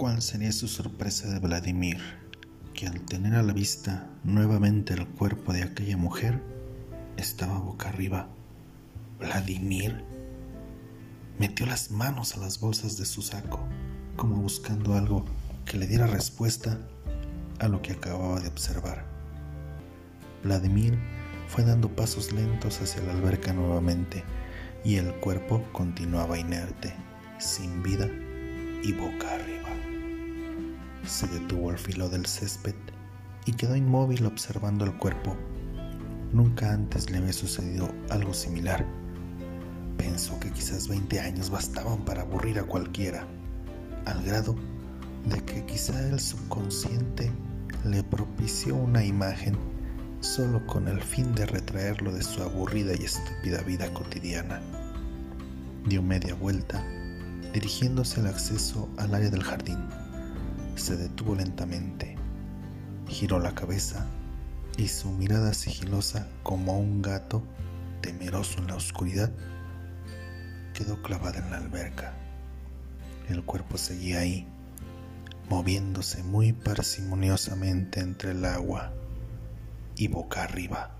cuál sería su sorpresa de Vladimir, que al tener a la vista nuevamente el cuerpo de aquella mujer, estaba boca arriba. Vladimir metió las manos a las bolsas de su saco, como buscando algo que le diera respuesta a lo que acababa de observar. Vladimir fue dando pasos lentos hacia la alberca nuevamente y el cuerpo continuaba inerte, sin vida y boca arriba. Se detuvo al filo del césped y quedó inmóvil observando el cuerpo. Nunca antes le había sucedido algo similar. Pensó que quizás 20 años bastaban para aburrir a cualquiera, al grado de que quizá el subconsciente le propició una imagen solo con el fin de retraerlo de su aburrida y estúpida vida cotidiana. Dio media vuelta, dirigiéndose al acceso al área del jardín. Se detuvo lentamente, giró la cabeza y su mirada sigilosa como un gato temeroso en la oscuridad quedó clavada en la alberca. El cuerpo seguía ahí, moviéndose muy parsimoniosamente entre el agua y boca arriba.